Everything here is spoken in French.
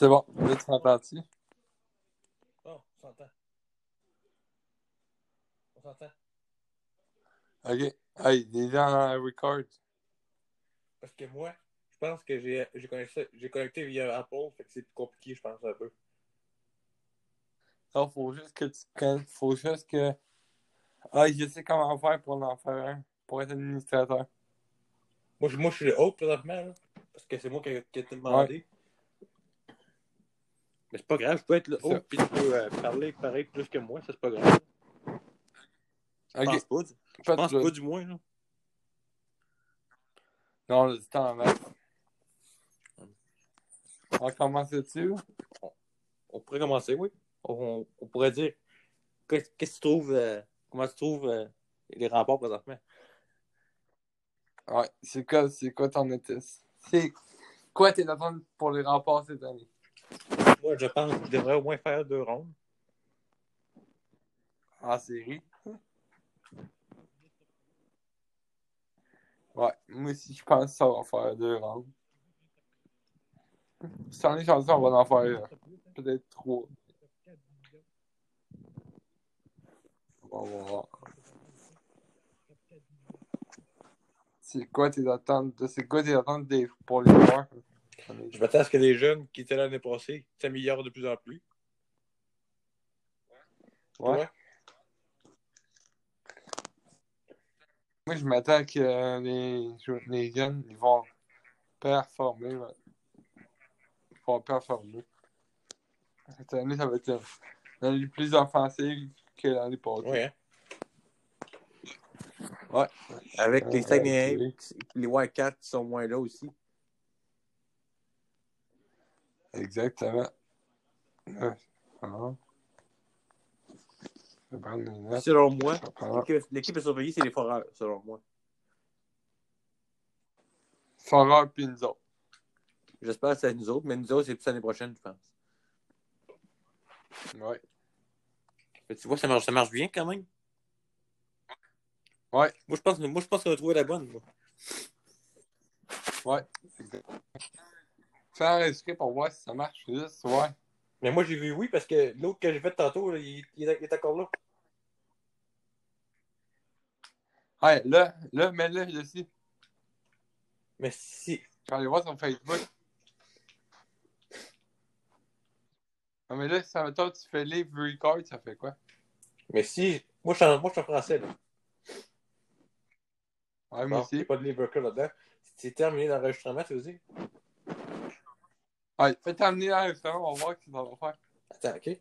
C'est bon. Là, tu m'entends-tu? Oh, on s'entend. On s'entend. OK. Hey, il est dans record. Parce que moi, je pense que j'ai connecté, j'ai connecté via Apple, fait que c'est plus compliqué, je pense, un peu. Non, faut juste que tu Faut juste que. Ah, je sais comment faire pour en faire un. Pour être administrateur. Moi, je, moi, je suis le haut présentement, là, parce que c'est moi qui, qui ai demandé. Mais c'est pas grave, je peux être le haut, puis tu peux euh, parler pareil plus que moi, ça c'est pas grave. Je pense pas, du- je Pas pense pas du moins, là. Non, on a du temps en. On commence dessus? On pourrait commencer, oui. On, on pourrait dire, qu'est-ce qu'est-ce que tu trouves, euh, comment tu trouves euh, les remparts présentement? Ouais. C'est quoi, c'est quoi ton notice? C'est quoi tes attentes pour les remparts cette année? Moi, je pense qu'il devrait au moins faire deux rondes. En série? Ouais, moi aussi, je pense que ça va faire deux rounds. Cette année, chanceux, on va en faire euh, peut-être trois. On va voir. C'est quoi tes attentes? C'est quoi tes attentes des- pour les joueurs? Je m'attends à ce que les jeunes qui étaient là l'année passée s'améliorent de plus en plus. Ouais. Moi, je m'attends que euh, les, les jeunes, ils vont performer. ouais. Ils vont performer. Cette année, ça va être euh, l'année plus offensive que l'année passée. Oui, hein? Ouais. Avec les Ouais, Saguenayens, ouais, les Wildcats qui sont moins là aussi. Exactement. Ouais. Ah. Je vais prendre les notes. Selon moi, l'équipe- à surveiller, c'est les Foreurs, selon moi. Foreur puis nous autres. J'espère que c'est nous autres, mais nous autres, c'est plus l'année prochaine, je pense. Ouais. Mais tu vois, ça marche, ça marche bien quand même. Ouais. Moi, je pense, moi, je pense qu'on a trouvé la bonne. moi. Ouais. Exact. Fais enregistrer pour voir si ça marche juste. Ouais. Mais moi, j'ai vu oui parce que l'autre que j'ai fait tantôt, là, il, il est, encore là. Ouais, là, là, mets-le ici. Mais si. Je vais aller voir sur Facebook. Mais là, ça toi tu fais live record, ça fait quoi? Mais si. Moi, je suis en, moi, je suis en français, là. Ouais, aussi. a pas de libre là-dedans. C'est terminé l'enregistrement, tu veux dire? Ouais, fais t'amener l'enregistrement, on va voir ce ça va faire. Attends, OK.